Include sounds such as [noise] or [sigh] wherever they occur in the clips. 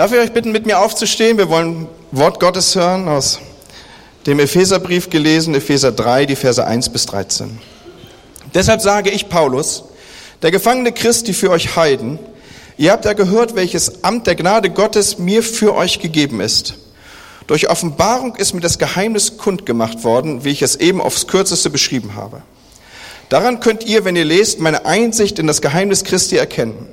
Darf ich euch bitten, mit mir aufzustehen? Wir wollen Wort Gottes hören aus dem Epheserbrief gelesen, Epheser 3, die Verse 1 bis 13. Deshalb sage ich Paulus, der Gefangene Christi für euch Heiden, ihr habt ja gehört, welches Amt der Gnade Gottes mir für euch gegeben ist. Durch Offenbarung ist mir das Geheimnis kundgemacht worden, wie ich es eben aufs kürzeste beschrieben habe. Daran könnt ihr, wenn ihr lest, meine Einsicht in das Geheimnis Christi erkennen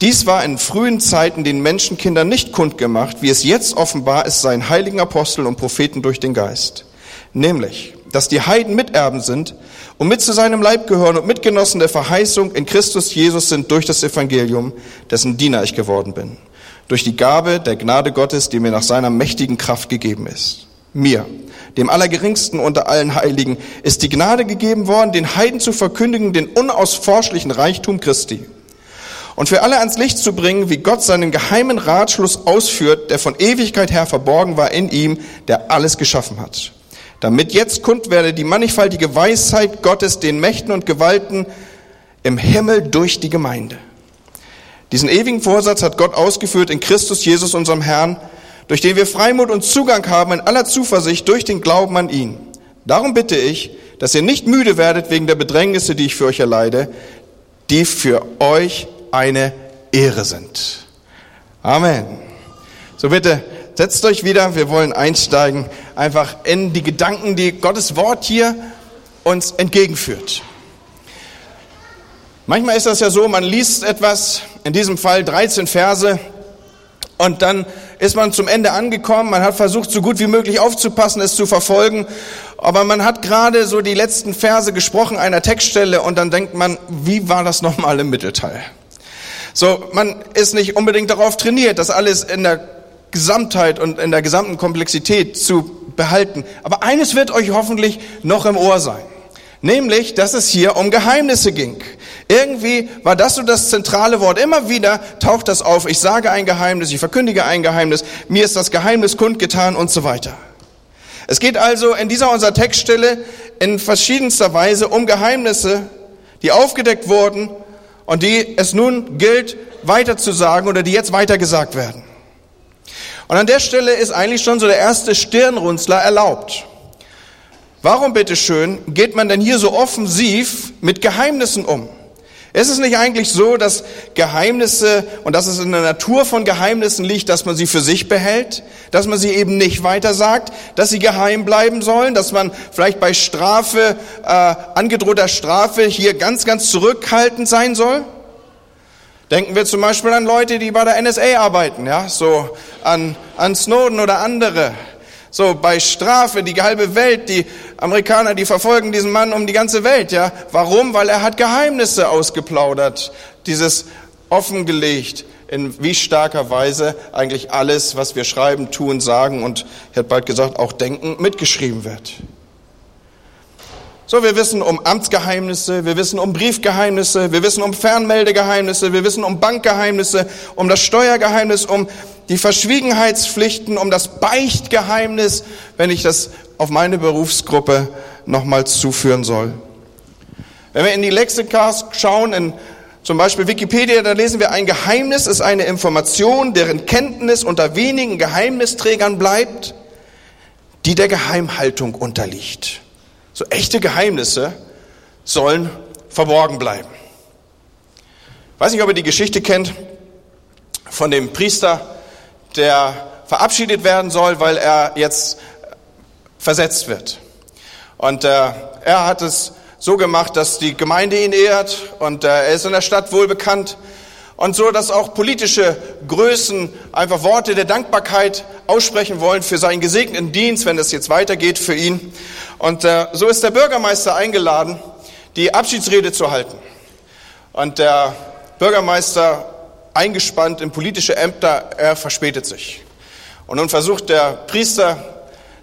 dies war in frühen Zeiten den Menschenkindern nicht kundgemacht, wie es jetzt offenbar ist seinen heiligen Aposteln und Propheten durch den Geist. Nämlich, dass die Heiden Miterben sind und mit zu seinem Leib gehören und Mitgenossen der Verheißung in Christus Jesus sind durch das Evangelium, dessen Diener ich geworden bin. Durch die Gabe der Gnade Gottes, die mir nach seiner mächtigen Kraft gegeben ist. Mir, dem Allergeringsten unter allen Heiligen, ist die Gnade gegeben worden, den Heiden zu verkündigen, den unausforschlichen Reichtum Christi und für alle ans Licht zu bringen, wie Gott seinen geheimen Ratschluss ausführt, der von Ewigkeit her verborgen war in ihm, der alles geschaffen hat. Damit jetzt kund werde die mannigfaltige Weisheit Gottes den Mächten und Gewalten im Himmel durch die Gemeinde. Diesen ewigen Vorsatz hat Gott ausgeführt in Christus Jesus, unserem Herrn, durch den wir Freimut und Zugang haben in aller Zuversicht durch den Glauben an ihn. Darum bitte ich, dass ihr nicht müde werdet wegen der Bedrängnisse, die ich für euch erleide, die für euch eine Ehre sind. Amen. So bitte setzt euch wieder. Wir wollen einsteigen einfach in die Gedanken, die Gottes Wort hier uns entgegenführt. Manchmal ist das ja so, man liest etwas, in diesem Fall 13 Verse, und dann ist man zum Ende angekommen, man hat versucht, so gut wie möglich aufzupassen, es zu verfolgen, aber man hat gerade so die letzten Verse gesprochen einer Textstelle und dann denkt man, wie war das nochmal im Mittelteil? So, man ist nicht unbedingt darauf trainiert, das alles in der Gesamtheit und in der gesamten Komplexität zu behalten. Aber eines wird euch hoffentlich noch im Ohr sein. Nämlich, dass es hier um Geheimnisse ging. Irgendwie war das so das zentrale Wort. Immer wieder taucht das auf. Ich sage ein Geheimnis, ich verkündige ein Geheimnis, mir ist das Geheimnis kundgetan und so weiter. Es geht also in dieser unserer Textstelle in verschiedenster Weise um Geheimnisse, die aufgedeckt wurden und die es nun gilt weiterzusagen oder die jetzt weitergesagt werden. Und an der Stelle ist eigentlich schon so der erste Stirnrunzler erlaubt. Warum bitteschön geht man denn hier so offensiv mit Geheimnissen um? Ist es nicht eigentlich so, dass Geheimnisse und dass es in der Natur von Geheimnissen liegt, dass man sie für sich behält, dass man sie eben nicht weitersagt, dass sie geheim bleiben sollen, dass man vielleicht bei Strafe, äh, angedrohter Strafe hier ganz, ganz zurückhaltend sein soll? Denken wir zum Beispiel an Leute, die bei der NSA arbeiten, ja, so an, an Snowden oder andere. So, bei Strafe, die halbe Welt, die Amerikaner, die verfolgen diesen Mann um die ganze Welt, ja. Warum? Weil er hat Geheimnisse ausgeplaudert, dieses offengelegt, in wie starker Weise eigentlich alles, was wir schreiben, tun, sagen und, ich hätte bald gesagt, auch denken, mitgeschrieben wird. So, wir wissen um Amtsgeheimnisse, wir wissen um Briefgeheimnisse, wir wissen um Fernmeldegeheimnisse, wir wissen um Bankgeheimnisse, um das Steuergeheimnis, um die Verschwiegenheitspflichten, um das Beichtgeheimnis, wenn ich das auf meine Berufsgruppe nochmal zuführen soll. Wenn wir in die Lexikas schauen, in zum Beispiel Wikipedia, da lesen wir, ein Geheimnis ist eine Information, deren Kenntnis unter wenigen Geheimnisträgern bleibt, die der Geheimhaltung unterliegt. So echte Geheimnisse sollen verborgen bleiben. Ich weiß nicht, ob ihr die Geschichte kennt von dem Priester, der verabschiedet werden soll, weil er jetzt versetzt wird. Und äh, er hat es so gemacht, dass die Gemeinde ihn ehrt und äh, er ist in der Stadt wohl bekannt und so, dass auch politische Größen einfach Worte der Dankbarkeit aussprechen wollen für seinen gesegneten Dienst, wenn es jetzt weitergeht für ihn. Und äh, so ist der Bürgermeister eingeladen, die Abschiedsrede zu halten. Und der Bürgermeister, eingespannt in politische Ämter, er verspätet sich. Und nun versucht der Priester,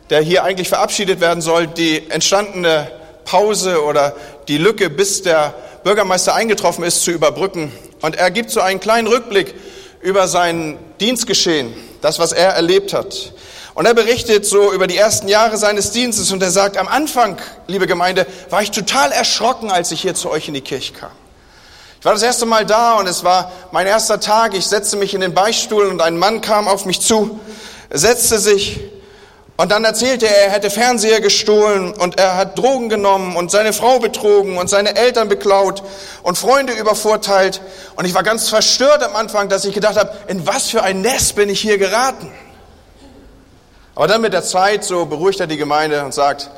der hier eigentlich verabschiedet werden soll, die entstandene Pause oder die Lücke, bis der Bürgermeister eingetroffen ist, zu überbrücken. Und er gibt so einen kleinen Rückblick über sein Dienstgeschehen, das, was er erlebt hat. Und er berichtet so über die ersten Jahre seines Dienstes und er sagt, am Anfang, liebe Gemeinde, war ich total erschrocken, als ich hier zu euch in die Kirche kam. Ich war das erste Mal da und es war mein erster Tag. Ich setzte mich in den Beichtstuhl und ein Mann kam auf mich zu, setzte sich und dann erzählte er, er hätte Fernseher gestohlen und er hat Drogen genommen und seine Frau betrogen und seine Eltern beklaut und Freunde übervorteilt. Und ich war ganz verstört am Anfang, dass ich gedacht habe, in was für ein Nest bin ich hier geraten. Aber dann mit der Zeit so beruhigt er die Gemeinde und sagt,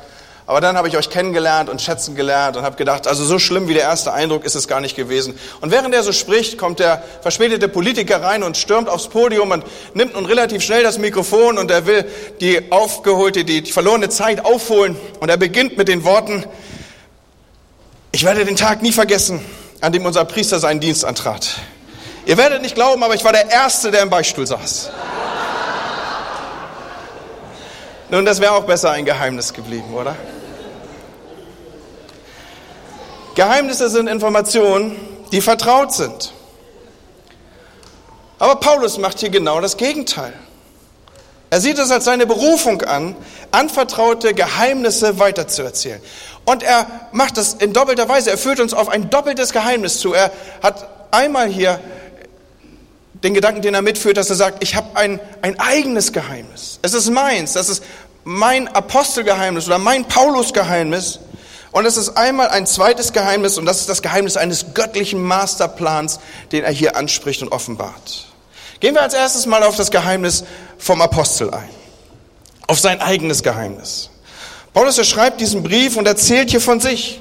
aber dann habe ich euch kennengelernt und schätzen gelernt und habe gedacht, also so schlimm wie der erste Eindruck ist es gar nicht gewesen. Und während er so spricht, kommt der verspätete Politiker rein und stürmt aufs Podium und nimmt nun relativ schnell das Mikrofon und er will die aufgeholte, die verlorene Zeit aufholen. Und er beginnt mit den Worten, ich werde den Tag nie vergessen, an dem unser Priester seinen Dienst antrat. Ihr werdet nicht glauben, aber ich war der Erste, der im Beistuhl saß. Nun, das wäre auch besser ein Geheimnis geblieben, oder? Geheimnisse sind Informationen, die vertraut sind. Aber Paulus macht hier genau das Gegenteil. Er sieht es als seine Berufung an, anvertraute Geheimnisse weiterzuerzählen. Und er macht das in doppelter Weise. Er führt uns auf ein doppeltes Geheimnis zu. Er hat einmal hier den Gedanken, den er mitführt, dass er sagt, ich habe ein, ein eigenes Geheimnis. Es ist meins. Das ist mein Apostelgeheimnis oder mein Paulusgeheimnis. Und es ist einmal ein zweites Geheimnis und das ist das Geheimnis eines göttlichen Masterplans, den er hier anspricht und offenbart. Gehen wir als erstes mal auf das Geheimnis vom Apostel ein. Auf sein eigenes Geheimnis. Paulus, er schreibt diesen Brief und erzählt hier von sich.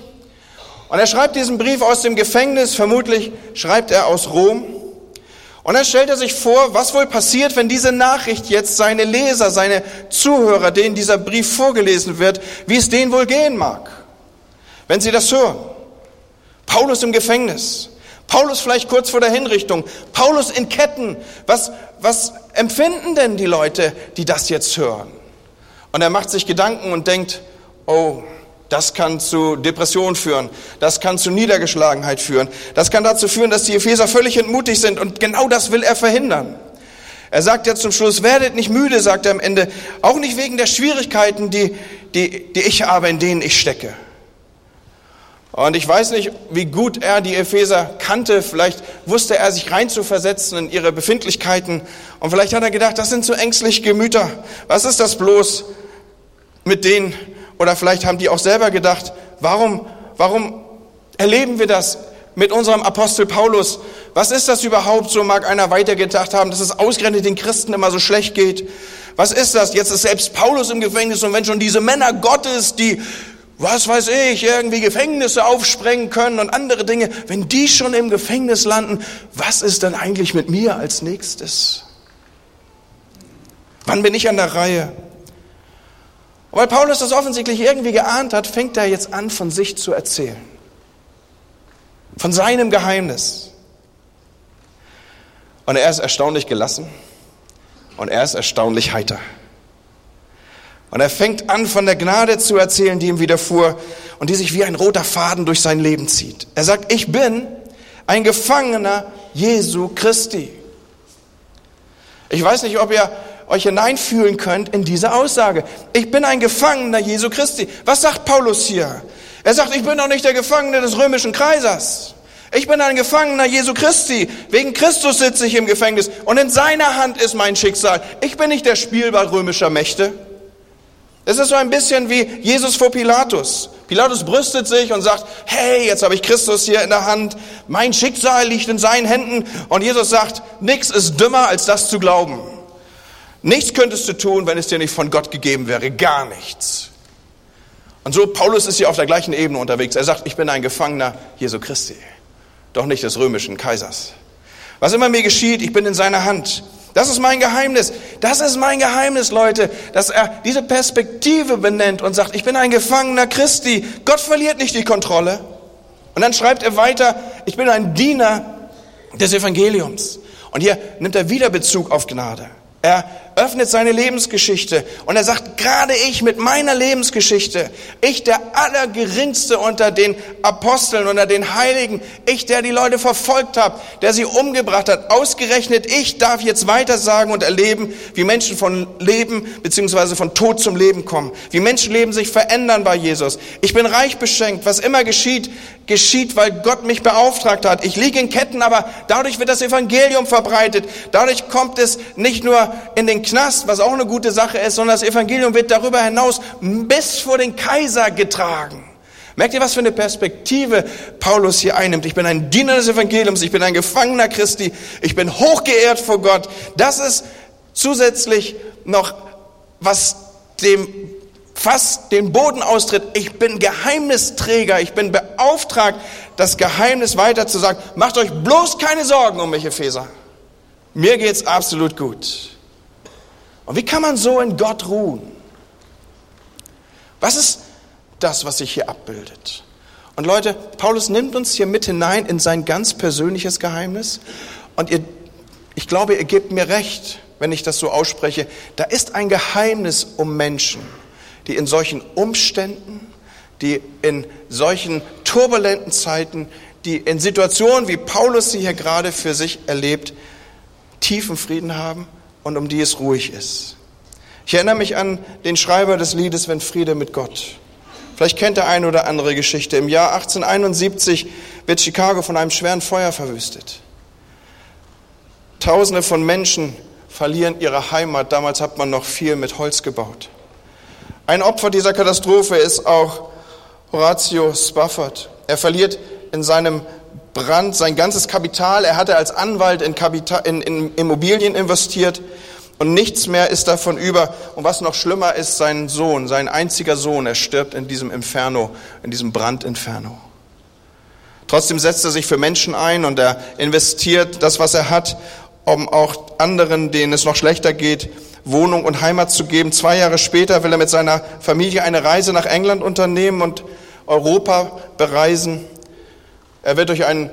Und er schreibt diesen Brief aus dem Gefängnis, vermutlich schreibt er aus Rom. Und dann stellt er sich vor, was wohl passiert, wenn diese Nachricht jetzt seine Leser, seine Zuhörer, denen dieser Brief vorgelesen wird, wie es denen wohl gehen mag wenn Sie das hören. Paulus im Gefängnis. Paulus vielleicht kurz vor der Hinrichtung. Paulus in Ketten. Was, was empfinden denn die Leute, die das jetzt hören? Und er macht sich Gedanken und denkt, oh, das kann zu Depression führen. Das kann zu Niedergeschlagenheit führen. Das kann dazu führen, dass die Epheser völlig entmutigt sind. Und genau das will er verhindern. Er sagt ja zum Schluss, werdet nicht müde, sagt er am Ende. Auch nicht wegen der Schwierigkeiten, die, die, die ich habe, in denen ich stecke. Und ich weiß nicht, wie gut er die Epheser kannte. Vielleicht wusste er sich reinzuversetzen in ihre Befindlichkeiten. Und vielleicht hat er gedacht, das sind so ängstliche Gemüter. Was ist das bloß mit denen? Oder vielleicht haben die auch selber gedacht, warum, warum erleben wir das mit unserem Apostel Paulus? Was ist das überhaupt? So mag einer weitergedacht haben, dass es ausgerechnet den Christen immer so schlecht geht. Was ist das? Jetzt ist selbst Paulus im Gefängnis und wenn schon diese Männer Gottes, die was weiß ich, irgendwie Gefängnisse aufsprengen können und andere Dinge, wenn die schon im Gefängnis landen, was ist dann eigentlich mit mir als nächstes? Wann bin ich an der Reihe? Und weil Paulus das offensichtlich irgendwie geahnt hat, fängt er jetzt an, von sich zu erzählen. Von seinem Geheimnis. Und er ist erstaunlich gelassen und er ist erstaunlich heiter. Und er fängt an, von der Gnade zu erzählen, die ihm widerfuhr und die sich wie ein roter Faden durch sein Leben zieht. Er sagt, ich bin ein Gefangener Jesu Christi. Ich weiß nicht, ob ihr euch hineinfühlen könnt in diese Aussage. Ich bin ein Gefangener Jesu Christi. Was sagt Paulus hier? Er sagt, ich bin doch nicht der Gefangene des römischen Kreisers. Ich bin ein Gefangener Jesu Christi. Wegen Christus sitze ich im Gefängnis und in seiner Hand ist mein Schicksal. Ich bin nicht der Spielball römischer Mächte. Es ist so ein bisschen wie Jesus vor Pilatus. Pilatus brüstet sich und sagt, hey, jetzt habe ich Christus hier in der Hand, mein Schicksal liegt in seinen Händen. Und Jesus sagt, nichts ist dümmer, als das zu glauben. Nichts könntest du tun, wenn es dir nicht von Gott gegeben wäre, gar nichts. Und so, Paulus ist hier auf der gleichen Ebene unterwegs. Er sagt, ich bin ein Gefangener Jesu Christi, doch nicht des römischen Kaisers. Was immer mir geschieht, ich bin in seiner Hand. Das ist mein Geheimnis. Das ist mein Geheimnis, Leute, dass er diese Perspektive benennt und sagt, ich bin ein Gefangener Christi. Gott verliert nicht die Kontrolle. Und dann schreibt er weiter, ich bin ein Diener des Evangeliums. Und hier nimmt er wieder Bezug auf Gnade. Er öffnet seine Lebensgeschichte und er sagt, gerade ich mit meiner Lebensgeschichte, ich der Allergeringste unter den Aposteln, unter den Heiligen, ich der die Leute verfolgt habe, der sie umgebracht hat, ausgerechnet ich darf jetzt weiter sagen und erleben, wie Menschen von Leben beziehungsweise von Tod zum Leben kommen, wie Menschenleben sich verändern bei Jesus. Ich bin reich beschenkt, was immer geschieht, geschieht, weil Gott mich beauftragt hat. Ich liege in Ketten, aber dadurch wird das Evangelium verbreitet. Dadurch kommt es nicht nur in den Knast, was auch eine gute Sache ist, sondern das Evangelium wird darüber hinaus bis vor den Kaiser getragen. Merkt ihr, was für eine Perspektive Paulus hier einnimmt? Ich bin ein Diener des Evangeliums, ich bin ein Gefangener Christi, ich bin hochgeehrt vor Gott. Das ist zusätzlich noch, was dem fast den Boden austritt. Ich bin Geheimnisträger, ich bin beauftragt, das Geheimnis weiterzusagen. Macht euch bloß keine Sorgen um mich, Epheser. Mir geht's absolut gut. Und wie kann man so in Gott ruhen? Was ist das, was sich hier abbildet? Und Leute, Paulus nimmt uns hier mit hinein in sein ganz persönliches Geheimnis. Und ihr, ich glaube, ihr gebt mir recht, wenn ich das so ausspreche. Da ist ein Geheimnis um Menschen, die in solchen Umständen, die in solchen turbulenten Zeiten, die in Situationen, wie Paulus sie hier gerade für sich erlebt, tiefen Frieden haben und um die es ruhig ist. Ich erinnere mich an den Schreiber des Liedes Wenn Friede mit Gott. Vielleicht kennt der eine oder andere Geschichte. Im Jahr 1871 wird Chicago von einem schweren Feuer verwüstet. Tausende von Menschen verlieren ihre Heimat. Damals hat man noch viel mit Holz gebaut. Ein Opfer dieser Katastrophe ist auch Horatio Spafford. Er verliert in seinem Brand sein ganzes Kapital. Er hatte als Anwalt in, Kapital, in, in Immobilien investiert und nichts mehr ist davon über. Und was noch schlimmer ist, sein Sohn, sein einziger Sohn, er stirbt in diesem Inferno, in diesem Brandinferno. Trotzdem setzt er sich für Menschen ein und er investiert das, was er hat, um auch anderen, denen es noch schlechter geht, Wohnung und Heimat zu geben. Zwei Jahre später will er mit seiner Familie eine Reise nach England unternehmen und Europa bereisen. Er wird durch einen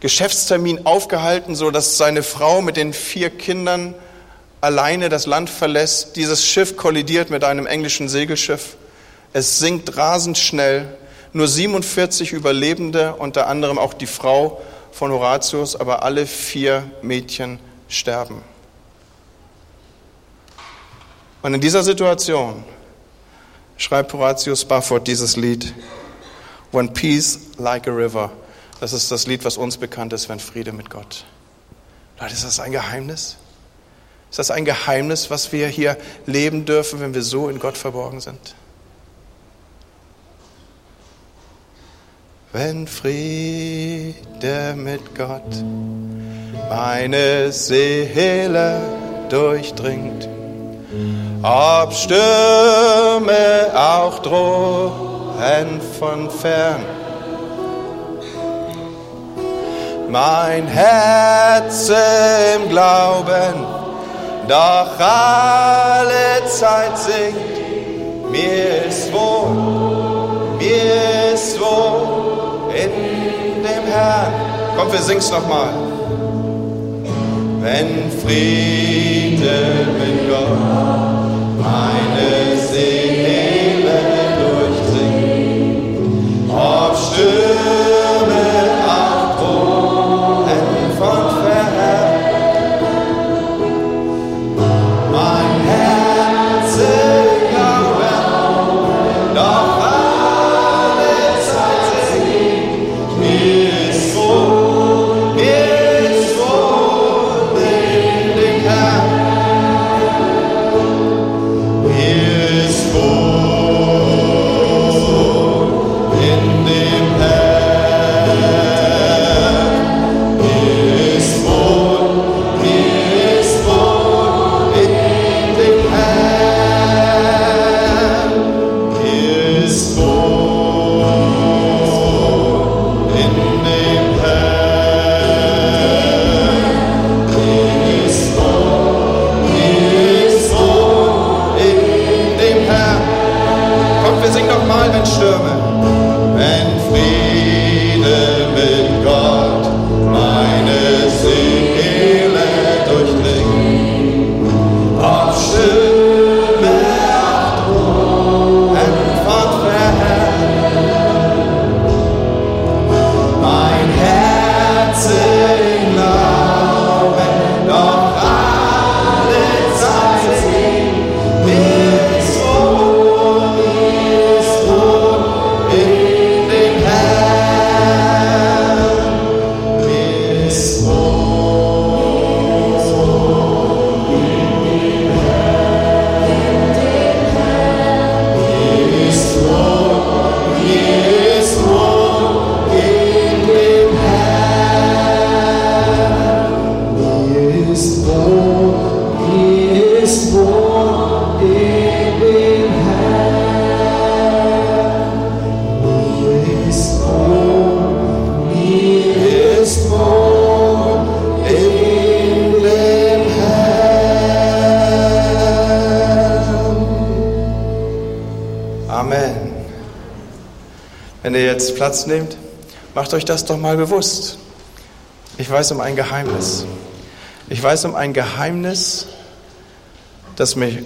Geschäftstermin aufgehalten, so dass seine Frau mit den vier Kindern alleine das Land verlässt. Dieses Schiff kollidiert mit einem englischen Segelschiff. Es sinkt rasend schnell. Nur 47 Überlebende, unter anderem auch die Frau von Horatius, aber alle vier Mädchen sterben. Und in dieser Situation schreibt Horatius Spafford dieses Lied, When Peace Like a River. Das ist das Lied, was uns bekannt ist, wenn Friede mit Gott. Leute, ist das ein Geheimnis? Ist das ein Geheimnis, was wir hier leben dürfen, wenn wir so in Gott verborgen sind? Wenn Friede mit Gott meine Seele durchdringt, ob Stürme auch drohen von fern. Mein Herz im Glauben, doch alle Zeit singt, mir ist wohl, mir ist wohl in dem Herrn. Komm, wir singen's nochmal wenn Friede mit Gott meine ob macht euch das doch mal bewusst. Ich weiß um ein Geheimnis. Ich weiß um ein Geheimnis, das mich,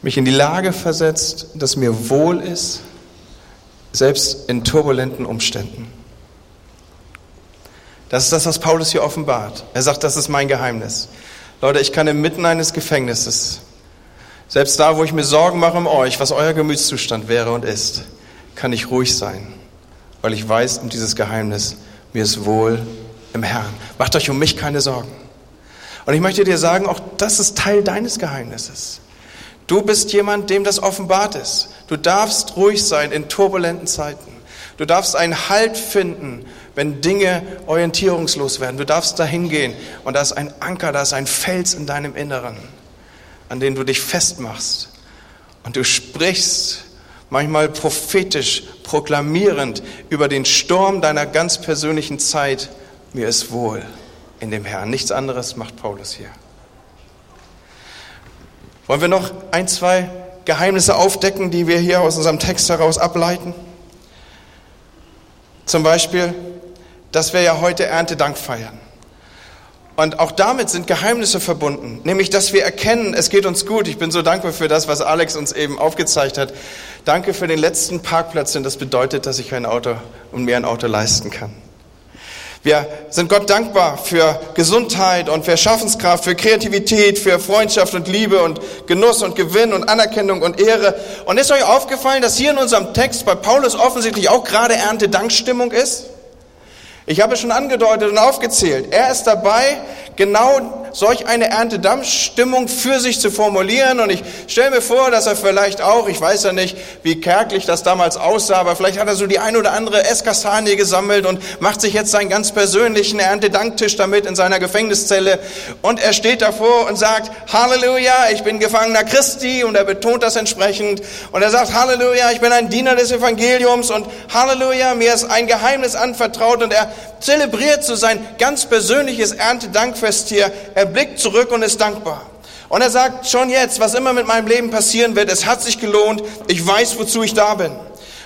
mich in die Lage versetzt, dass mir wohl ist, selbst in turbulenten Umständen. Das ist das, was Paulus hier offenbart. Er sagt, das ist mein Geheimnis. Leute, ich kann inmitten eines Gefängnisses, selbst da, wo ich mir Sorgen mache um euch, was euer Gemütszustand wäre und ist, kann ich ruhig sein, weil ich weiß um dieses Geheimnis, mir ist wohl im Herrn. Macht euch um mich keine Sorgen. Und ich möchte dir sagen, auch das ist Teil deines Geheimnisses. Du bist jemand, dem das offenbart ist. Du darfst ruhig sein in turbulenten Zeiten. Du darfst einen Halt finden, wenn Dinge orientierungslos werden. Du darfst dahin gehen und da ist ein Anker, da ist ein Fels in deinem Inneren, an den du dich festmachst. Und du sprichst manchmal prophetisch, proklamierend über den Sturm deiner ganz persönlichen Zeit. Mir ist wohl in dem Herrn. Nichts anderes macht Paulus hier. Wollen wir noch ein, zwei Geheimnisse aufdecken, die wir hier aus unserem Text heraus ableiten? Zum Beispiel, dass wir ja heute Erntedank feiern. Und auch damit sind Geheimnisse verbunden, nämlich dass wir erkennen, es geht uns gut. Ich bin so dankbar für das, was Alex uns eben aufgezeigt hat. Danke für den letzten Parkplatz, denn das bedeutet, dass ich ein Auto und mir ein Auto leisten kann. Wir sind Gott dankbar für Gesundheit und für Schaffenskraft, für Kreativität, für Freundschaft und Liebe und Genuss und Gewinn und Anerkennung und Ehre. Und ist euch aufgefallen, dass hier in unserem Text bei Paulus offensichtlich auch gerade Erntedankstimmung ist? Ich habe es schon angedeutet und aufgezählt. Er ist dabei, genau solch eine Erntedampfstimmung für sich zu formulieren. Und ich stelle mir vor, dass er vielleicht auch, ich weiß ja nicht, wie kärglich das damals aussah, aber vielleicht hat er so die ein oder andere Esskastanie gesammelt und macht sich jetzt seinen ganz persönlichen Erntedanktisch damit in seiner Gefängniszelle. Und er steht davor und sagt, Halleluja, ich bin Gefangener Christi. Und er betont das entsprechend. Und er sagt, Halleluja, ich bin ein Diener des Evangeliums. Und Halleluja, mir ist ein Geheimnis anvertraut. Und er zelebriert so sein ganz persönliches Erntedankfest hier. Er blickt zurück und ist dankbar. Und er sagt, schon jetzt, was immer mit meinem Leben passieren wird, es hat sich gelohnt. Ich weiß, wozu ich da bin.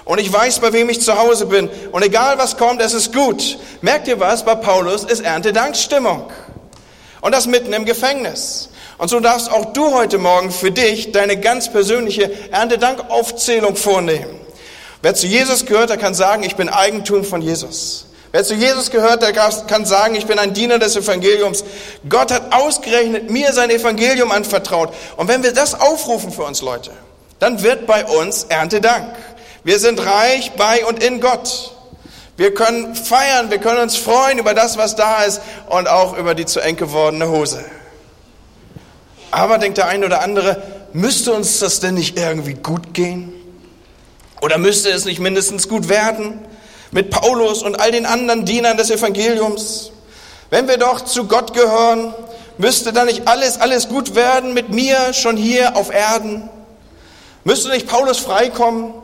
Und ich weiß, bei wem ich zu Hause bin. Und egal was kommt, es ist gut. Merkt ihr was? Bei Paulus ist Erntedankstimmung. Und das mitten im Gefängnis. Und so darfst auch du heute Morgen für dich deine ganz persönliche Erntedankaufzählung vornehmen. Wer zu Jesus gehört, der kann sagen, ich bin Eigentum von Jesus. Wer zu Jesus gehört, der kann sagen, ich bin ein Diener des Evangeliums. Gott hat ausgerechnet mir sein Evangelium anvertraut. Und wenn wir das aufrufen für uns Leute, dann wird bei uns Erntedank. Wir sind reich bei und in Gott. Wir können feiern, wir können uns freuen über das, was da ist und auch über die zu eng gewordene Hose. Aber denkt der eine oder andere, müsste uns das denn nicht irgendwie gut gehen? Oder müsste es nicht mindestens gut werden? Mit Paulus und all den anderen Dienern des Evangeliums. Wenn wir doch zu Gott gehören, müsste dann nicht alles, alles gut werden mit mir schon hier auf Erden? Müsste nicht Paulus freikommen?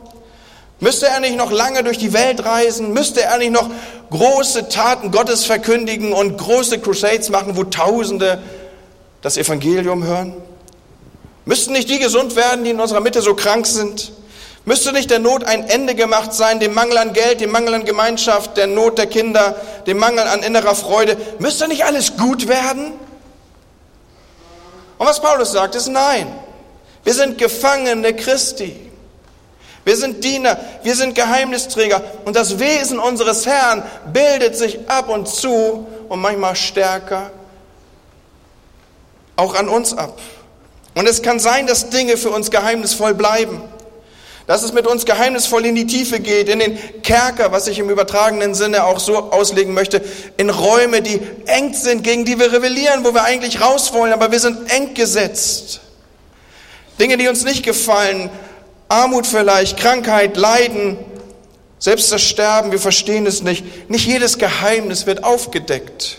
Müsste er nicht noch lange durch die Welt reisen? Müsste er nicht noch große Taten Gottes verkündigen und große Crusades machen, wo Tausende das Evangelium hören? Müssten nicht die gesund werden, die in unserer Mitte so krank sind? Müsste nicht der Not ein Ende gemacht sein, dem Mangel an Geld, dem Mangel an Gemeinschaft, der Not der Kinder, dem Mangel an innerer Freude? Müsste nicht alles gut werden? Und was Paulus sagt, ist nein. Wir sind Gefangene Christi. Wir sind Diener, wir sind Geheimnisträger. Und das Wesen unseres Herrn bildet sich ab und zu und manchmal stärker auch an uns ab. Und es kann sein, dass Dinge für uns geheimnisvoll bleiben dass es mit uns geheimnisvoll in die Tiefe geht, in den Kerker, was ich im übertragenen Sinne auch so auslegen möchte, in Räume, die eng sind, gegen die wir rebellieren, wo wir eigentlich raus wollen, aber wir sind eng gesetzt. Dinge, die uns nicht gefallen, Armut vielleicht, Krankheit, Leiden, selbst das Sterben, wir verstehen es nicht. Nicht jedes Geheimnis wird aufgedeckt.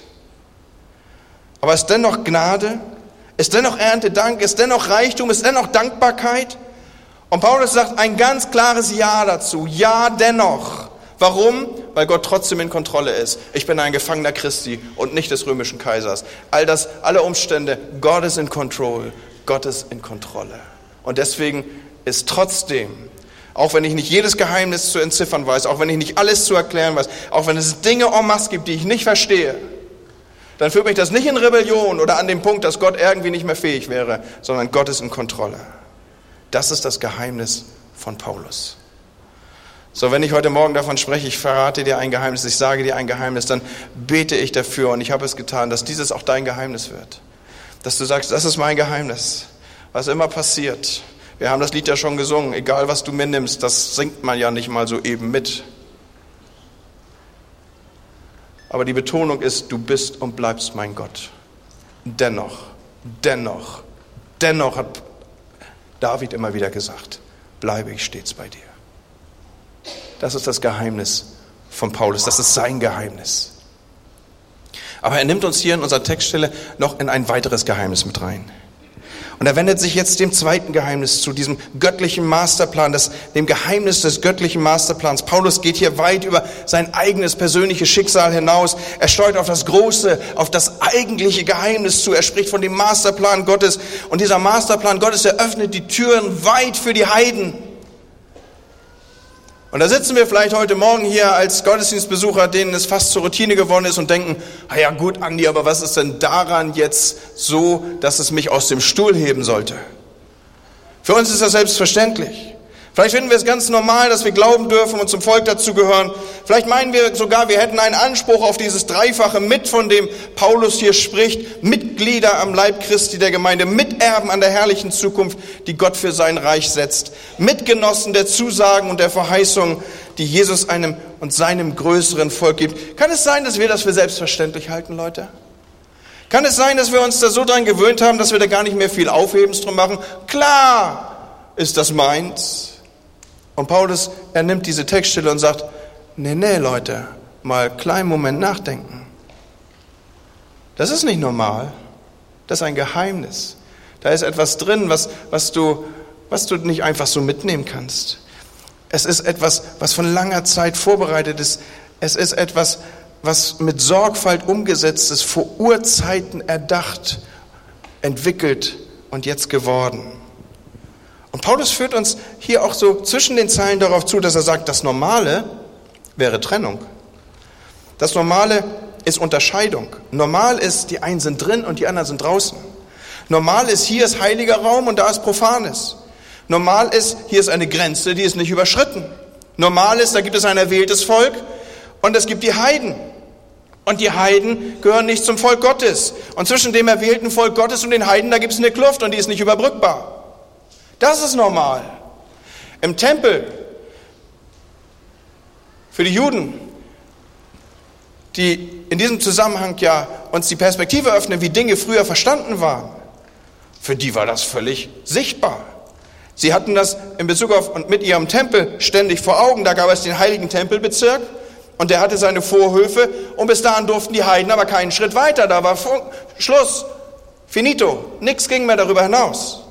Aber ist dennoch Gnade? Ist dennoch Erntedank? Ist dennoch Reichtum? Ist dennoch Dankbarkeit? Und Paulus sagt ein ganz klares Ja dazu. Ja, dennoch. Warum? Weil Gott trotzdem in Kontrolle ist. Ich bin ein Gefangener Christi und nicht des römischen Kaisers. All das, alle Umstände, Gott ist in Control. Gott ist in Kontrolle. Und deswegen ist trotzdem, auch wenn ich nicht jedes Geheimnis zu entziffern weiß, auch wenn ich nicht alles zu erklären weiß, auch wenn es Dinge en masse gibt, die ich nicht verstehe, dann führt mich das nicht in Rebellion oder an den Punkt, dass Gott irgendwie nicht mehr fähig wäre, sondern Gott ist in Kontrolle. Das ist das Geheimnis von Paulus. So, wenn ich heute Morgen davon spreche, ich verrate dir ein Geheimnis, ich sage dir ein Geheimnis, dann bete ich dafür und ich habe es getan, dass dieses auch dein Geheimnis wird. Dass du sagst, das ist mein Geheimnis. Was immer passiert. Wir haben das Lied ja schon gesungen, egal was du mir nimmst, das singt man ja nicht mal so eben mit. Aber die Betonung ist, du bist und bleibst mein Gott. Dennoch, dennoch, dennoch hat David immer wieder gesagt, bleibe ich stets bei dir. Das ist das Geheimnis von Paulus, das ist sein Geheimnis. Aber er nimmt uns hier in unserer Textstelle noch in ein weiteres Geheimnis mit rein. Und er wendet sich jetzt dem zweiten Geheimnis zu, diesem göttlichen Masterplan, das, dem Geheimnis des göttlichen Masterplans. Paulus geht hier weit über sein eigenes persönliches Schicksal hinaus. Er steuert auf das große, auf das eigentliche Geheimnis zu. Er spricht von dem Masterplan Gottes. Und dieser Masterplan Gottes eröffnet die Türen weit für die Heiden. Und da sitzen wir vielleicht heute Morgen hier als Gottesdienstbesucher, denen es fast zur Routine geworden ist und denken, ah ja gut, Andi, aber was ist denn daran jetzt so, dass es mich aus dem Stuhl heben sollte? Für uns ist das selbstverständlich. Vielleicht finden wir es ganz normal, dass wir glauben dürfen und zum Volk dazugehören. Vielleicht meinen wir sogar, wir hätten einen Anspruch auf dieses Dreifache mit, von dem Paulus hier spricht. Mitglieder am Leib Christi der Gemeinde, Miterben an der herrlichen Zukunft, die Gott für sein Reich setzt. Mitgenossen der Zusagen und der Verheißungen, die Jesus einem und seinem größeren Volk gibt. Kann es sein, dass wir das für selbstverständlich halten, Leute? Kann es sein, dass wir uns da so dran gewöhnt haben, dass wir da gar nicht mehr viel Aufhebens drum machen? Klar ist das meins. Und Paulus, er nimmt diese Textstelle und sagt, nee, nee, Leute, mal einen kleinen Moment nachdenken. Das ist nicht normal. Das ist ein Geheimnis. Da ist etwas drin, was, was, du, was du nicht einfach so mitnehmen kannst. Es ist etwas, was von langer Zeit vorbereitet ist. Es ist etwas, was mit Sorgfalt umgesetzt ist, vor Urzeiten erdacht, entwickelt und jetzt geworden. Und Paulus führt uns hier auch so zwischen den Zeilen darauf zu, dass er sagt, das Normale wäre Trennung. Das Normale ist Unterscheidung. Normal ist, die einen sind drin und die anderen sind draußen. Normal ist, hier ist heiliger Raum und da ist Profanes. Normal ist, hier ist eine Grenze, die ist nicht überschritten. Normal ist, da gibt es ein erwähltes Volk und es gibt die Heiden. Und die Heiden gehören nicht zum Volk Gottes. Und zwischen dem erwählten Volk Gottes und den Heiden, da gibt es eine Kluft und die ist nicht überbrückbar. Das ist normal. Im Tempel für die Juden, die in diesem Zusammenhang ja uns die Perspektive öffnen, wie Dinge früher verstanden waren, für die war das völlig sichtbar. Sie hatten das in Bezug auf und mit ihrem Tempel ständig vor Augen. Da gab es den heiligen Tempelbezirk und der hatte seine Vorhöfe und bis dahin durften die Heiden aber keinen Schritt weiter. Da war Schluss, finito, nichts ging mehr darüber hinaus.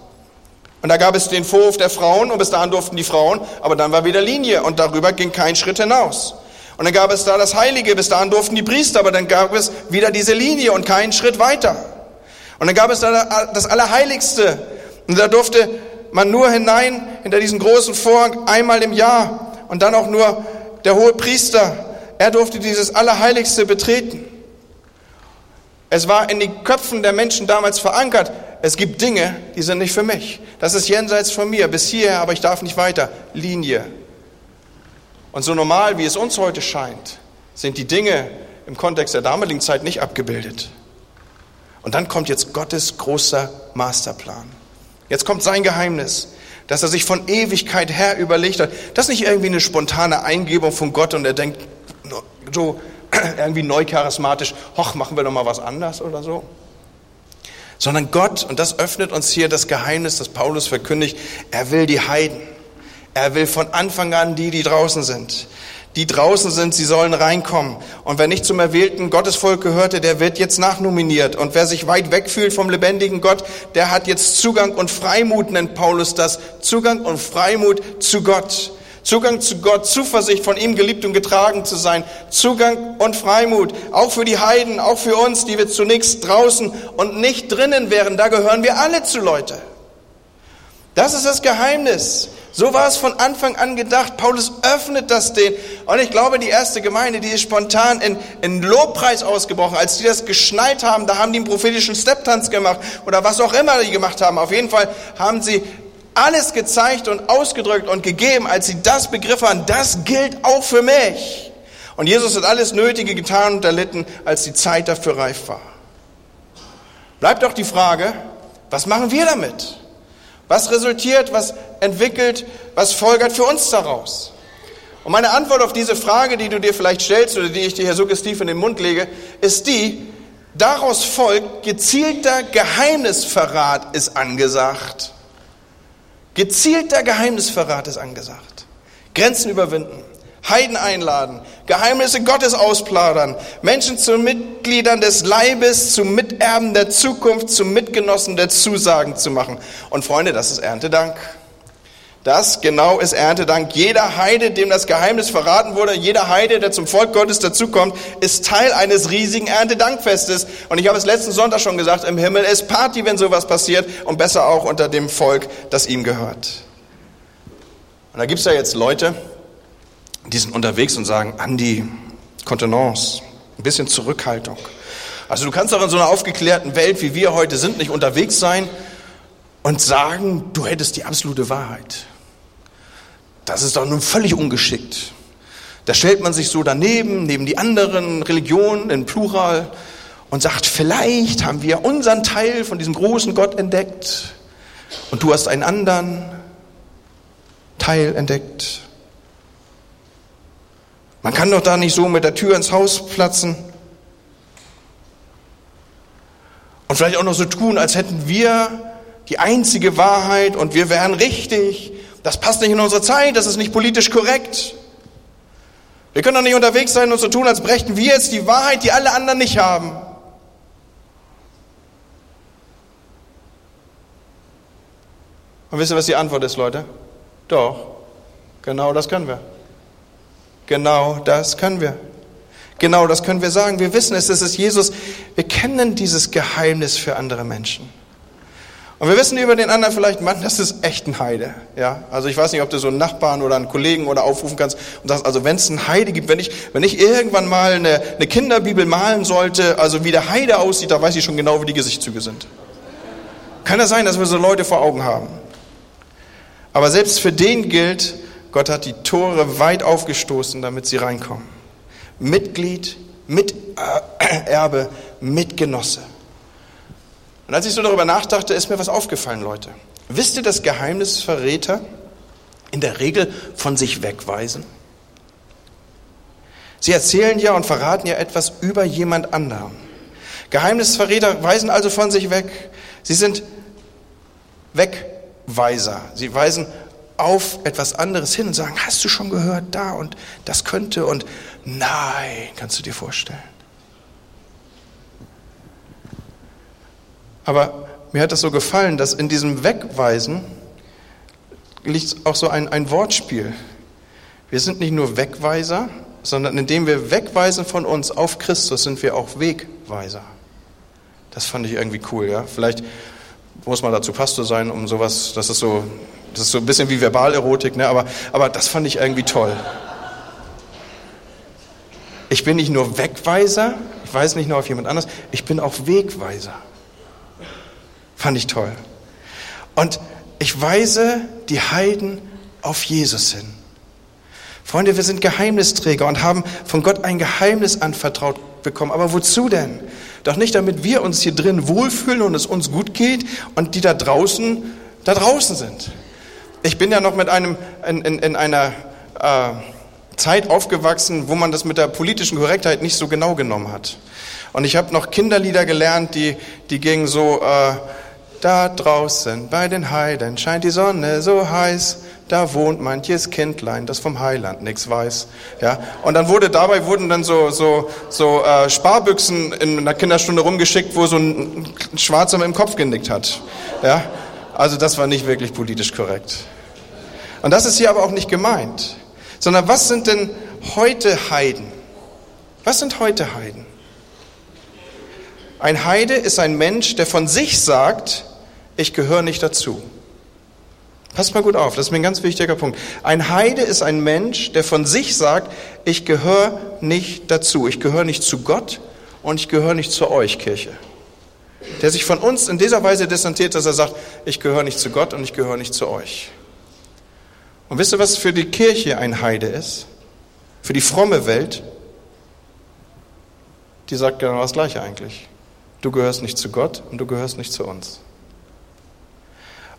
Und da gab es den Vorhof der Frauen und bis dahin durften die Frauen, aber dann war wieder Linie und darüber ging kein Schritt hinaus. Und dann gab es da das Heilige, bis dahin durften die Priester, aber dann gab es wieder diese Linie und keinen Schritt weiter. Und dann gab es da das Allerheiligste und da durfte man nur hinein hinter diesen großen Vorhang einmal im Jahr und dann auch nur der hohe Priester, er durfte dieses Allerheiligste betreten. Es war in den Köpfen der Menschen damals verankert, es gibt Dinge, die sind nicht für mich. Das ist jenseits von mir, bis hierher, aber ich darf nicht weiter. Linie. Und so normal, wie es uns heute scheint, sind die Dinge im Kontext der damaligen Zeit nicht abgebildet. Und dann kommt jetzt Gottes großer Masterplan. Jetzt kommt sein Geheimnis, dass er sich von Ewigkeit her überlegt hat. Das ist nicht irgendwie eine spontane Eingebung von Gott und er denkt so [clears throat] irgendwie neu charismatisch, hoch, machen wir doch mal was anders oder so sondern Gott, und das öffnet uns hier das Geheimnis, das Paulus verkündigt, er will die Heiden. Er will von Anfang an die, die draußen sind, die draußen sind, sie sollen reinkommen. Und wer nicht zum erwählten Gottesvolk gehörte, der wird jetzt nachnominiert. Und wer sich weit weg fühlt vom lebendigen Gott, der hat jetzt Zugang und Freimut, nennt Paulus das. Zugang und Freimut zu Gott. Zugang zu Gott, Zuversicht, von ihm geliebt und getragen zu sein. Zugang und Freimut, auch für die Heiden, auch für uns, die wir zunächst draußen und nicht drinnen wären. Da gehören wir alle zu, Leute. Das ist das Geheimnis. So war es von Anfang an gedacht. Paulus öffnet das den. Und ich glaube, die erste Gemeinde, die ist spontan in, in Lobpreis ausgebrochen. Als die das geschnallt haben, da haben die einen prophetischen Stepptanz gemacht oder was auch immer die gemacht haben. Auf jeden Fall haben sie alles gezeigt und ausgedrückt und gegeben, als sie das begriffen das gilt auch für mich. Und Jesus hat alles Nötige getan und erlitten, als die Zeit dafür reif war. Bleibt doch die Frage, was machen wir damit? Was resultiert, was entwickelt, was folgert für uns daraus? Und meine Antwort auf diese Frage, die du dir vielleicht stellst oder die ich dir hier suggestiv in den Mund lege, ist die, daraus folgt, gezielter Geheimnisverrat ist angesagt. Gezielter Geheimnisverrat ist angesagt. Grenzen überwinden, Heiden einladen, Geheimnisse Gottes ausplaudern, Menschen zu Mitgliedern des Leibes, zu Miterben der Zukunft, zu Mitgenossen der Zusagen zu machen. Und Freunde, das ist Erntedank. Das genau ist Erntedank. Jeder Heide, dem das Geheimnis verraten wurde, jeder Heide, der zum Volk Gottes dazukommt, ist Teil eines riesigen Erntedankfestes. Und ich habe es letzten Sonntag schon gesagt, im Himmel ist Party, wenn sowas passiert und besser auch unter dem Volk, das ihm gehört. Und da gibt es ja jetzt Leute, die sind unterwegs und sagen, Andi, Kontenance, ein bisschen Zurückhaltung. Also du kannst doch in so einer aufgeklärten Welt, wie wir heute sind, nicht unterwegs sein und sagen, du hättest die absolute Wahrheit. Das ist doch nun völlig ungeschickt. Da stellt man sich so daneben, neben die anderen Religionen in Plural und sagt, vielleicht haben wir unseren Teil von diesem großen Gott entdeckt und du hast einen anderen Teil entdeckt. Man kann doch da nicht so mit der Tür ins Haus platzen und vielleicht auch noch so tun, als hätten wir die einzige Wahrheit und wir wären richtig das passt nicht in unsere Zeit, das ist nicht politisch korrekt. Wir können doch nicht unterwegs sein und so tun, als brächten wir jetzt die Wahrheit, die alle anderen nicht haben. Und wisst ihr, was die Antwort ist, Leute? Doch, genau das können wir. Genau das können wir. Genau das können wir sagen. Wir wissen es, es ist Jesus. Wir kennen dieses Geheimnis für andere Menschen. Und wir wissen über den anderen vielleicht, Mann, das ist echt ein Heide. Ja, also ich weiß nicht, ob du so einen Nachbarn oder einen Kollegen oder aufrufen kannst und sagst, also wenn es einen Heide gibt, wenn ich, wenn ich irgendwann mal eine, eine Kinderbibel malen sollte, also wie der Heide aussieht, da weiß ich schon genau, wie die Gesichtszüge sind. Kann das sein, dass wir so Leute vor Augen haben? Aber selbst für den gilt, Gott hat die Tore weit aufgestoßen, damit sie reinkommen. Mitglied, Miterbe, [clears throat] Mitgenosse. Und als ich so darüber nachdachte, ist mir was aufgefallen, Leute. Wisst ihr, dass Geheimnisverräter in der Regel von sich wegweisen? Sie erzählen ja und verraten ja etwas über jemand anderen. Geheimnisverräter weisen also von sich weg. Sie sind Wegweiser. Sie weisen auf etwas anderes hin und sagen, hast du schon gehört, da und das könnte und nein, kannst du dir vorstellen. Aber mir hat das so gefallen, dass in diesem Wegweisen liegt auch so ein, ein Wortspiel. Wir sind nicht nur Wegweiser, sondern indem wir wegweisen von uns auf Christus, sind wir auch Wegweiser. Das fand ich irgendwie cool, ja. Vielleicht muss man dazu Pastor sein, um sowas, das ist so, das ist so ein bisschen wie Verbalerotik, ne? aber, aber das fand ich irgendwie toll. Ich bin nicht nur Wegweiser, ich weise nicht nur auf jemand anderes, ich bin auch Wegweiser. Fand ich toll. Und ich weise die Heiden auf Jesus hin. Freunde, wir sind Geheimnisträger und haben von Gott ein Geheimnis anvertraut bekommen. Aber wozu denn? Doch nicht, damit wir uns hier drin wohlfühlen und es uns gut geht und die da draußen, da draußen sind. Ich bin ja noch mit einem, in, in, in einer äh, Zeit aufgewachsen, wo man das mit der politischen Korrektheit nicht so genau genommen hat. Und ich habe noch Kinderlieder gelernt, die, die gingen so, äh, da draußen bei den Heiden scheint die Sonne so heiß. da wohnt manches Kindlein, das vom Heiland nichts weiß. Ja, und dann wurde dabei wurden dann so so so äh, Sparbüchsen in einer Kinderstunde rumgeschickt, wo so ein Schwarzer mit dem Kopf genickt hat. Ja, also das war nicht wirklich politisch korrekt. Und das ist hier aber auch nicht gemeint, sondern was sind denn heute Heiden? Was sind heute Heiden? Ein Heide ist ein Mensch, der von sich sagt, ich gehöre nicht dazu. Passt mal gut auf, das ist mir ein ganz wichtiger Punkt. Ein Heide ist ein Mensch, der von sich sagt, ich gehöre nicht dazu. Ich gehöre nicht zu Gott und ich gehöre nicht zu euch, Kirche. Der sich von uns in dieser Weise distanziert, dass er sagt, ich gehöre nicht zu Gott und ich gehöre nicht zu euch. Und wisst ihr, was für die Kirche ein Heide ist? Für die fromme Welt? Die sagt genau das Gleiche eigentlich. Du gehörst nicht zu Gott und du gehörst nicht zu uns.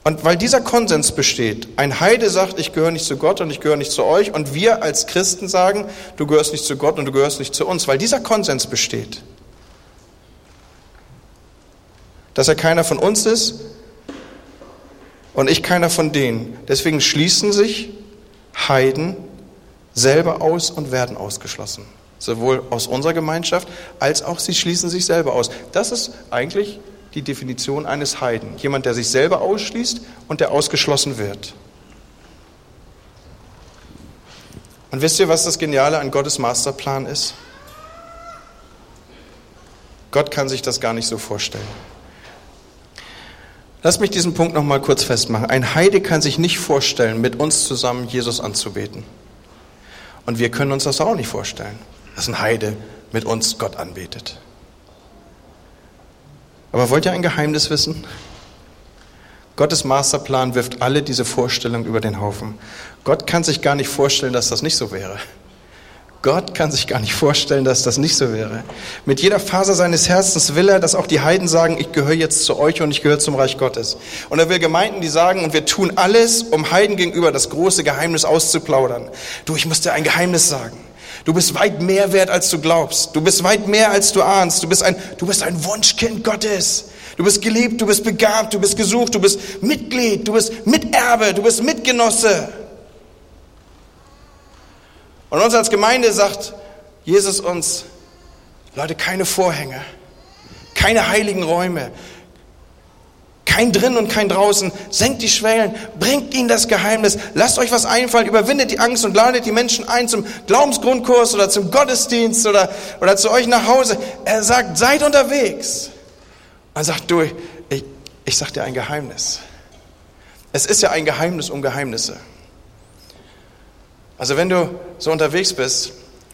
Und weil dieser Konsens besteht, ein Heide sagt, ich gehöre nicht zu Gott und ich gehöre nicht zu euch, und wir als Christen sagen, du gehörst nicht zu Gott und du gehörst nicht zu uns, weil dieser Konsens besteht, dass er keiner von uns ist und ich keiner von denen. Deswegen schließen sich Heiden selber aus und werden ausgeschlossen. Sowohl aus unserer Gemeinschaft als auch sie schließen sich selber aus. Das ist eigentlich die Definition eines Heiden. Jemand, der sich selber ausschließt und der ausgeschlossen wird. Und wisst ihr, was das Geniale an Gottes Masterplan ist? Gott kann sich das gar nicht so vorstellen. Lass mich diesen Punkt noch mal kurz festmachen. Ein Heide kann sich nicht vorstellen, mit uns zusammen Jesus anzubeten. Und wir können uns das auch nicht vorstellen, dass ein Heide mit uns Gott anbetet. Aber wollt ihr ein Geheimnis wissen? Gottes Masterplan wirft alle diese Vorstellungen über den Haufen. Gott kann sich gar nicht vorstellen, dass das nicht so wäre. Gott kann sich gar nicht vorstellen, dass das nicht so wäre. Mit jeder Faser seines Herzens will er, dass auch die Heiden sagen, ich gehöre jetzt zu euch und ich gehöre zum Reich Gottes. Und er will Gemeinden, die sagen, und wir tun alles, um Heiden gegenüber das große Geheimnis auszuplaudern. Du, ich muss dir ein Geheimnis sagen. Du bist weit mehr wert, als du glaubst. Du bist weit mehr, als du ahnst. Du bist ein, du bist ein Wunschkind Gottes. Du bist geliebt, du bist begabt, du bist gesucht, du bist Mitglied, du bist Miterbe, du bist Mitgenosse. Und uns als Gemeinde sagt Jesus uns, Leute, keine Vorhänge, keine heiligen Räume, kein drin und kein draußen. Senkt die Schwellen, bringt ihnen das Geheimnis, lasst euch was einfallen, überwindet die Angst und ladet die Menschen ein zum Glaubensgrundkurs oder zum Gottesdienst oder, oder zu euch nach Hause. Er sagt, seid unterwegs. Er sagt, du, ich, ich sag dir ein Geheimnis. Es ist ja ein Geheimnis um Geheimnisse. Also wenn du so unterwegs bist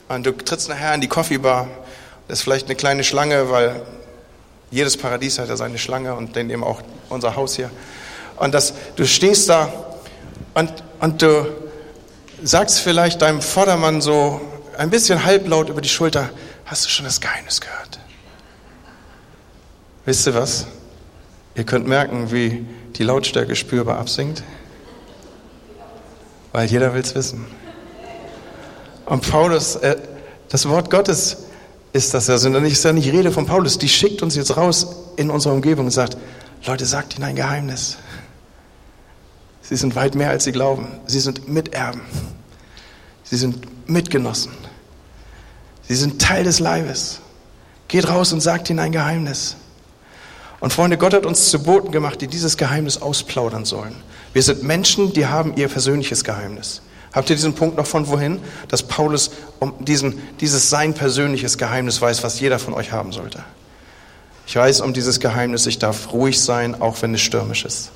und du trittst nachher in die Coffeebar, das ist vielleicht eine kleine Schlange, weil jedes Paradies hat ja seine Schlange und dann eben auch unser Haus hier. Und das, du stehst da und, und du sagst vielleicht deinem Vordermann so ein bisschen halblaut über die Schulter, hast du schon das Geheimnis gehört? Wisst ihr was? Ihr könnt merken, wie die Lautstärke spürbar absinkt, weil jeder will es wissen. Und Paulus, äh, das Wort Gottes ist das also nicht, ist ja nicht Rede von Paulus, die schickt uns jetzt raus in unsere Umgebung und sagt, Leute, sagt ihnen ein Geheimnis. Sie sind weit mehr, als sie glauben. Sie sind Miterben. Sie sind Mitgenossen. Sie sind Teil des Leibes. Geht raus und sagt ihnen ein Geheimnis. Und Freunde, Gott hat uns zu Boten gemacht, die dieses Geheimnis ausplaudern sollen. Wir sind Menschen, die haben ihr persönliches Geheimnis. Habt ihr diesen Punkt noch von wohin? Dass Paulus um diesen, dieses sein persönliches Geheimnis weiß, was jeder von euch haben sollte. Ich weiß um dieses Geheimnis, ich darf ruhig sein, auch wenn es stürmisch ist.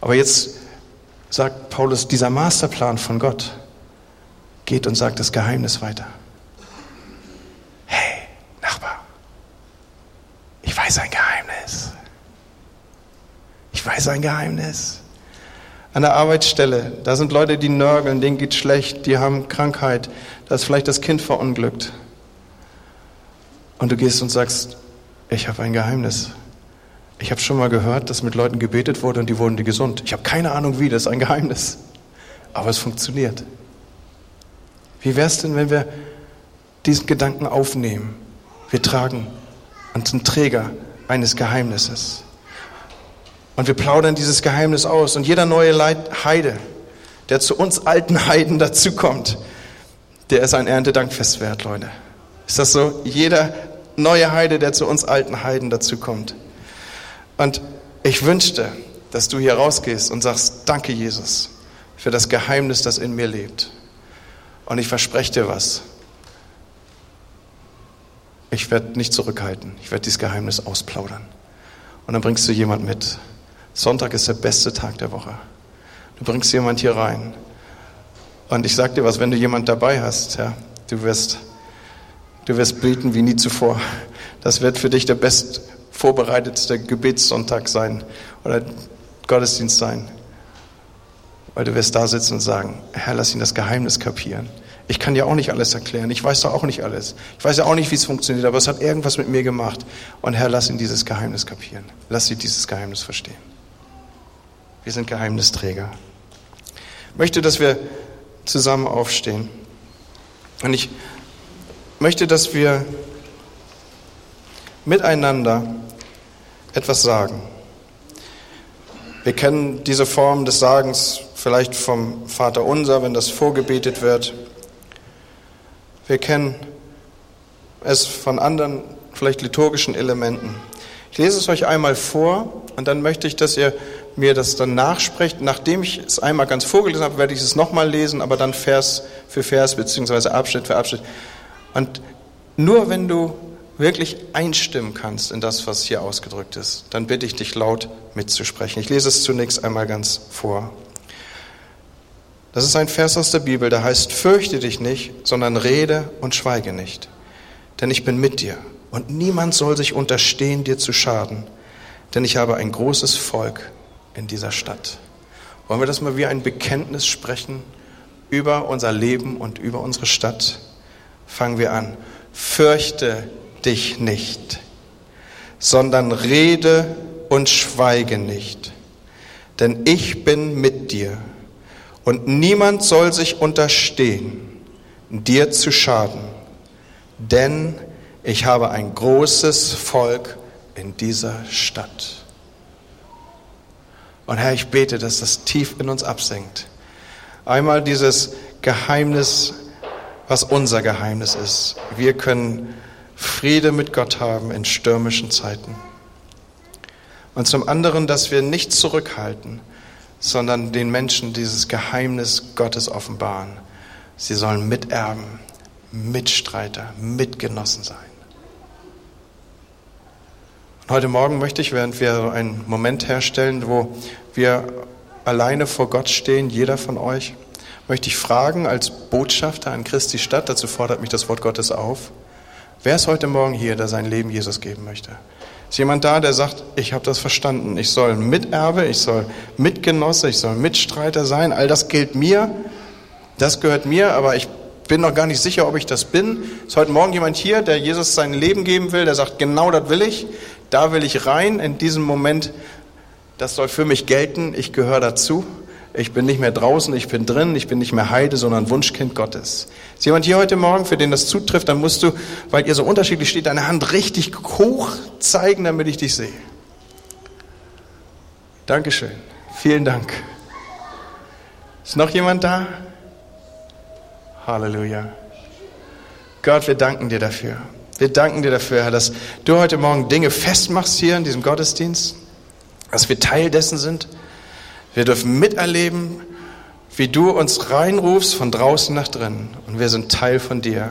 Aber jetzt sagt Paulus, dieser Masterplan von Gott geht und sagt das Geheimnis weiter. Hey, Nachbar, ich weiß ein Geheimnis. Ich weiß ein Geheimnis an der Arbeitsstelle. Da sind Leute, die nörgeln, denen geht schlecht, die haben Krankheit, da ist vielleicht das Kind verunglückt. Und du gehst und sagst, ich habe ein Geheimnis. Ich habe schon mal gehört, dass mit Leuten gebetet wurde und die wurden die gesund. Ich habe keine Ahnung wie, das ist ein Geheimnis. Aber es funktioniert. Wie wäre es denn, wenn wir diesen Gedanken aufnehmen? Wir tragen und sind Träger eines Geheimnisses. Und wir plaudern dieses Geheimnis aus. Und jeder neue Leid Heide, der zu uns alten Heiden dazukommt, der ist ein Erntedankfest wert, Leute. Ist das so? Jeder neue Heide, der zu uns alten Heiden dazukommt. Und ich wünschte, dass du hier rausgehst und sagst, danke Jesus für das Geheimnis, das in mir lebt. Und ich verspreche dir was. Ich werde nicht zurückhalten. Ich werde dieses Geheimnis ausplaudern. Und dann bringst du jemand mit. Sonntag ist der beste Tag der Woche. Du bringst jemand hier rein. Und ich sag dir was, wenn du jemand dabei hast, ja, du wirst, du wirst beten wie nie zuvor. Das wird für dich der best vorbereitetste Gebetssonntag sein oder Gottesdienst sein. Weil du wirst da sitzen und sagen, Herr, lass ihn das Geheimnis kapieren. Ich kann dir auch nicht alles erklären. Ich weiß doch auch nicht alles. Ich weiß ja auch nicht, wie es funktioniert, aber es hat irgendwas mit mir gemacht. Und Herr, lass ihn dieses Geheimnis kapieren. Lass sie dieses Geheimnis verstehen. Wir sind Geheimnisträger. Ich möchte, dass wir zusammen aufstehen. Und ich möchte, dass wir miteinander etwas sagen. Wir kennen diese Form des Sagens vielleicht vom Vater Unser, wenn das vorgebetet wird. Wir kennen es von anderen, vielleicht liturgischen Elementen. Ich lese es euch einmal vor und dann möchte ich, dass ihr mir das dann nachsprecht. Nachdem ich es einmal ganz vorgelesen habe, werde ich es nochmal lesen, aber dann Vers für Vers beziehungsweise Abschnitt für Abschnitt. Und nur wenn du wirklich einstimmen kannst in das, was hier ausgedrückt ist, dann bitte ich dich laut mitzusprechen. Ich lese es zunächst einmal ganz vor. Das ist ein Vers aus der Bibel, der heißt, fürchte dich nicht, sondern rede und schweige nicht. Denn ich bin mit dir und niemand soll sich unterstehen, dir zu schaden. Denn ich habe ein großes Volk in dieser Stadt. Wollen wir das mal wie ein Bekenntnis sprechen über unser Leben und über unsere Stadt? Fangen wir an. Fürchte dich nicht, sondern rede und schweige nicht. Denn ich bin mit dir und niemand soll sich unterstehen, dir zu schaden, denn ich habe ein großes Volk in dieser Stadt. Und Herr, ich bete, dass das tief in uns absenkt. Einmal dieses Geheimnis, was unser Geheimnis ist. Wir können Friede mit Gott haben in stürmischen Zeiten. Und zum anderen, dass wir nicht zurückhalten, sondern den Menschen dieses Geheimnis Gottes offenbaren. Sie sollen Miterben, Mitstreiter, Mitgenossen sein. Heute Morgen möchte ich, während wir einen Moment herstellen, wo wir alleine vor Gott stehen, jeder von euch, möchte ich fragen als Botschafter an Christi Stadt, dazu fordert mich das Wort Gottes auf, wer ist heute Morgen hier, der sein Leben Jesus geben möchte? Ist jemand da, der sagt, ich habe das verstanden, ich soll Miterbe, ich soll Mitgenosse, ich soll Mitstreiter sein, all das gilt mir, das gehört mir, aber ich bin noch gar nicht sicher, ob ich das bin. Ist heute Morgen jemand hier, der Jesus sein Leben geben will, der sagt, genau das will ich, da will ich rein, in diesem Moment, das soll für mich gelten, ich gehöre dazu. Ich bin nicht mehr draußen, ich bin drin, ich bin nicht mehr Heide, sondern Wunschkind Gottes. Ist jemand hier heute Morgen, für den das zutrifft, dann musst du, weil ihr so unterschiedlich steht, deine Hand richtig hoch zeigen, damit ich dich sehe. Dankeschön. Vielen Dank. Ist noch jemand da? Halleluja. Gott, wir danken dir dafür. Wir danken dir dafür, Herr, dass du heute Morgen Dinge festmachst hier in diesem Gottesdienst, dass wir Teil dessen sind wir dürfen miterleben, wie du uns reinrufst von draußen nach drinnen und wir sind Teil von dir.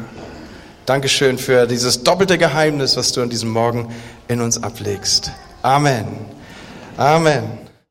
Dankeschön für dieses doppelte Geheimnis, was du an diesem Morgen in uns ablegst. Amen. Amen.